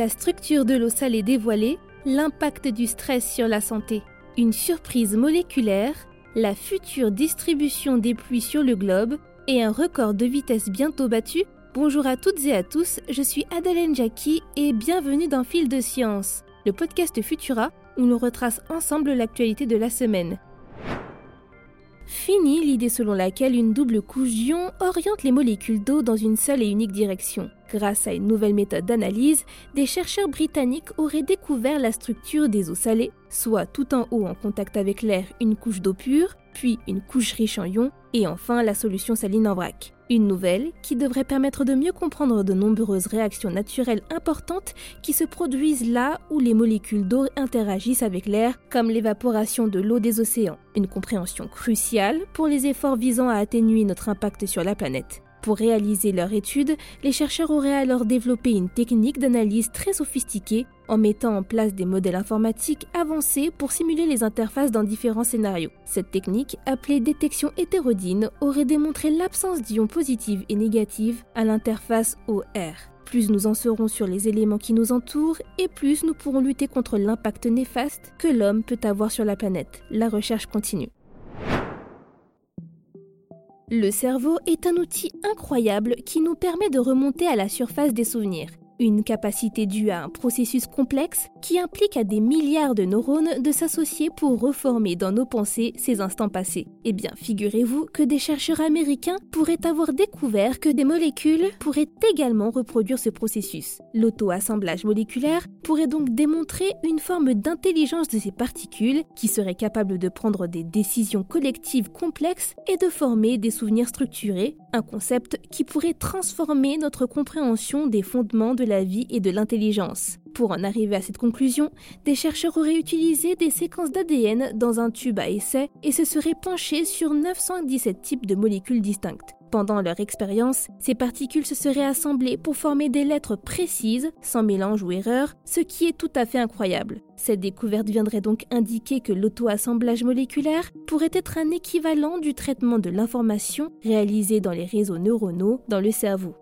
La structure de l'eau salée dévoilée, l'impact du stress sur la santé, une surprise moléculaire, la future distribution des pluies sur le globe et un record de vitesse bientôt battu. Bonjour à toutes et à tous, je suis Adèle Jackie et bienvenue dans Fil de Science, le podcast Futura où nous retrace ensemble l'actualité de la semaine. Fini l'idée selon laquelle une double couche d'ion oriente les molécules d'eau dans une seule et unique direction. Grâce à une nouvelle méthode d'analyse, des chercheurs britanniques auraient découvert la structure des eaux salées, soit tout en haut en contact avec l'air une couche d'eau pure, puis une couche riche en ions, et enfin la solution saline en vrac. Une nouvelle qui devrait permettre de mieux comprendre de nombreuses réactions naturelles importantes qui se produisent là où les molécules d'eau interagissent avec l'air, comme l'évaporation de l'eau des océans. Une compréhension cruciale pour les efforts visant à atténuer notre impact sur la planète. Pour réaliser leur étude, les chercheurs auraient alors développé une technique d'analyse très sophistiquée en mettant en place des modèles informatiques avancés pour simuler les interfaces dans différents scénarios. Cette technique, appelée détection hétérodyne, aurait démontré l'absence d'ions positifs et négatifs à l'interface OR. Plus nous en serons sur les éléments qui nous entourent et plus nous pourrons lutter contre l'impact néfaste que l'homme peut avoir sur la planète. La recherche continue. Le cerveau est un outil incroyable qui nous permet de remonter à la surface des souvenirs. Une capacité due à un processus complexe qui implique à des milliards de neurones de s'associer pour reformer dans nos pensées ces instants passés. Eh bien, figurez-vous que des chercheurs américains pourraient avoir découvert que des molécules pourraient également reproduire ce processus. L'auto-assemblage moléculaire pourrait donc démontrer une forme d'intelligence de ces particules qui seraient capables de prendre des décisions collectives complexes et de former des souvenirs structurés, un concept qui pourrait transformer notre compréhension des fondements de la vie et de l'intelligence. Pour en arriver à cette conclusion, des chercheurs auraient utilisé des séquences d'ADN dans un tube à essai et se seraient penchés sur 917 types de molécules distinctes. Pendant leur expérience, ces particules se seraient assemblées pour former des lettres précises, sans mélange ou erreur, ce qui est tout à fait incroyable. Cette découverte viendrait donc indiquer que l'auto-assemblage moléculaire pourrait être un équivalent du traitement de l'information réalisé dans les réseaux neuronaux dans le cerveau.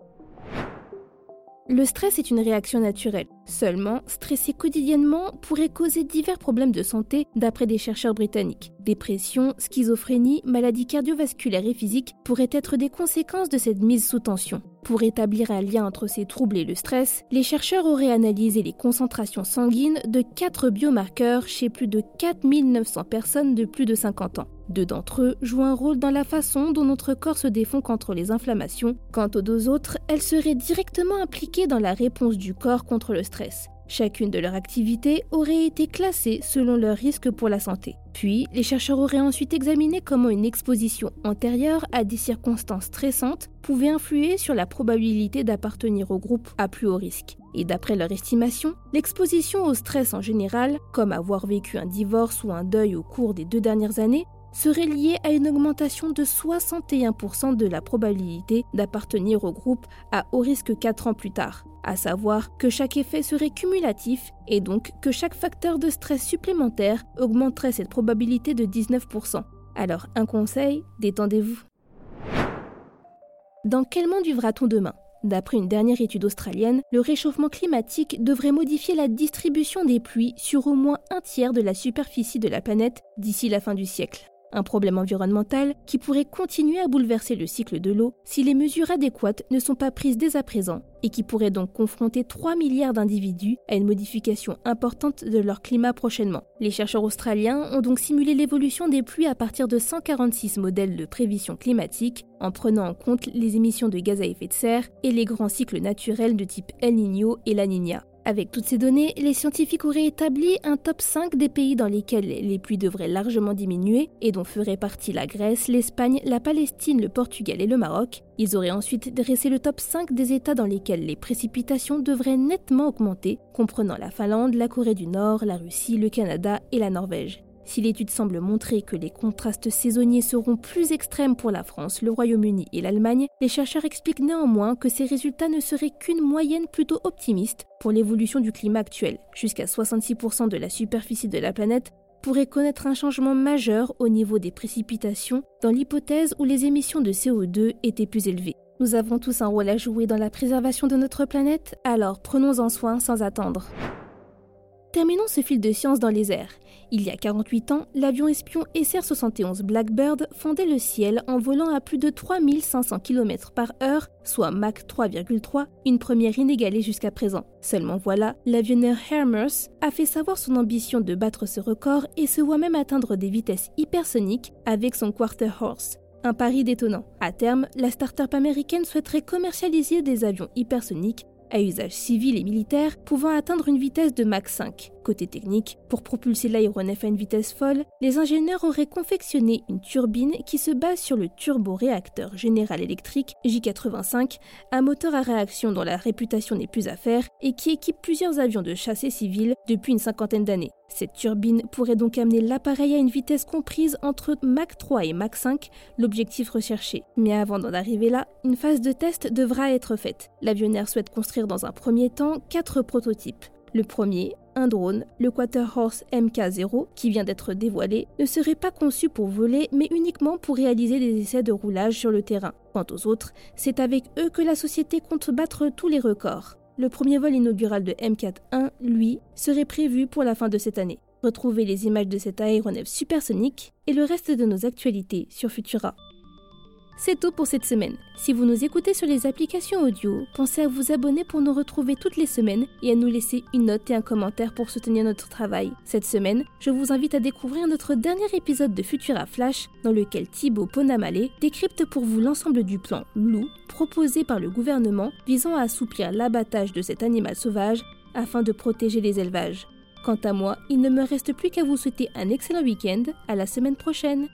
Le stress est une réaction naturelle. Seulement, stresser quotidiennement pourrait causer divers problèmes de santé d'après des chercheurs britanniques. Dépression, schizophrénie, maladies cardiovasculaires et physiques pourraient être des conséquences de cette mise sous tension. Pour établir un lien entre ces troubles et le stress, les chercheurs auraient analysé les concentrations sanguines de 4 biomarqueurs chez plus de 4900 personnes de plus de 50 ans. Deux d'entre eux jouent un rôle dans la façon dont notre corps se défend contre les inflammations. Quant aux deux autres, elles seraient directement impliquées dans la réponse du corps contre le stress. Chacune de leurs activités aurait été classée selon leur risque pour la santé. Puis, les chercheurs auraient ensuite examiné comment une exposition antérieure à des circonstances stressantes pouvait influer sur la probabilité d'appartenir au groupe à plus haut risque. Et d'après leur estimation, l'exposition au stress en général, comme avoir vécu un divorce ou un deuil au cours des deux dernières années, serait lié à une augmentation de 61% de la probabilité d'appartenir au groupe à haut risque 4 ans plus tard, à savoir que chaque effet serait cumulatif et donc que chaque facteur de stress supplémentaire augmenterait cette probabilité de 19%. Alors un conseil, détendez-vous. Dans quel monde vivra-t-on demain? D'après une dernière étude australienne, le réchauffement climatique devrait modifier la distribution des pluies sur au moins un tiers de la superficie de la planète d'ici la fin du siècle. Un problème environnemental qui pourrait continuer à bouleverser le cycle de l'eau si les mesures adéquates ne sont pas prises dès à présent et qui pourrait donc confronter 3 milliards d'individus à une modification importante de leur climat prochainement. Les chercheurs australiens ont donc simulé l'évolution des pluies à partir de 146 modèles de prévision climatique en prenant en compte les émissions de gaz à effet de serre et les grands cycles naturels de type El Niño et La Niña. Avec toutes ces données, les scientifiques auraient établi un top 5 des pays dans lesquels les pluies devraient largement diminuer et dont feraient partie la Grèce, l'Espagne, la Palestine, le Portugal et le Maroc. Ils auraient ensuite dressé le top 5 des États dans lesquels les précipitations devraient nettement augmenter, comprenant la Finlande, la Corée du Nord, la Russie, le Canada et la Norvège. Si l'étude semble montrer que les contrastes saisonniers seront plus extrêmes pour la France, le Royaume-Uni et l'Allemagne, les chercheurs expliquent néanmoins que ces résultats ne seraient qu'une moyenne plutôt optimiste pour l'évolution du climat actuel. Jusqu'à 66% de la superficie de la planète pourrait connaître un changement majeur au niveau des précipitations dans l'hypothèse où les émissions de CO2 étaient plus élevées. Nous avons tous un rôle à jouer dans la préservation de notre planète, alors prenons-en soin sans attendre. Terminons ce fil de science dans les airs. Il y a 48 ans, l'avion espion SR-71 Blackbird fondait le ciel en volant à plus de 3500 km par heure, soit Mach 3,3, une première inégalée jusqu'à présent. Seulement voilà, l'avionneur Hermes a fait savoir son ambition de battre ce record et se voit même atteindre des vitesses hypersoniques avec son Quarter Horse. Un pari détonnant. À terme, la start-up américaine souhaiterait commercialiser des avions hypersoniques à usage civil et militaire pouvant atteindre une vitesse de Mach 5. Côté technique, pour propulser l'aéronef à une vitesse folle, les ingénieurs auraient confectionné une turbine qui se base sur le turboréacteur General Electric J85, un moteur à réaction dont la réputation n'est plus à faire et qui équipe plusieurs avions de chassé civils depuis une cinquantaine d'années. Cette turbine pourrait donc amener l'appareil à une vitesse comprise entre Mach 3 et Mach 5, l'objectif recherché. Mais avant d'en arriver là, une phase de test devra être faite. L'avionnaire souhaite construire dans un premier temps quatre prototypes. Le premier, un drone, le Horse MK0, qui vient d'être dévoilé, ne serait pas conçu pour voler, mais uniquement pour réaliser des essais de roulage sur le terrain. Quant aux autres, c'est avec eux que la société compte battre tous les records. Le premier vol inaugural de M4-1, lui, serait prévu pour la fin de cette année. Retrouvez les images de cet aéronef supersonique et le reste de nos actualités sur Futura. C'est tout pour cette semaine. Si vous nous écoutez sur les applications audio, pensez à vous abonner pour nous retrouver toutes les semaines et à nous laisser une note et un commentaire pour soutenir notre travail. Cette semaine, je vous invite à découvrir notre dernier épisode de Futura Flash dans lequel Thibaut Ponamale décrypte pour vous l'ensemble du plan loup proposé par le gouvernement visant à assouplir l'abattage de cet animal sauvage afin de protéger les élevages. Quant à moi, il ne me reste plus qu'à vous souhaiter un excellent week-end, à la semaine prochaine.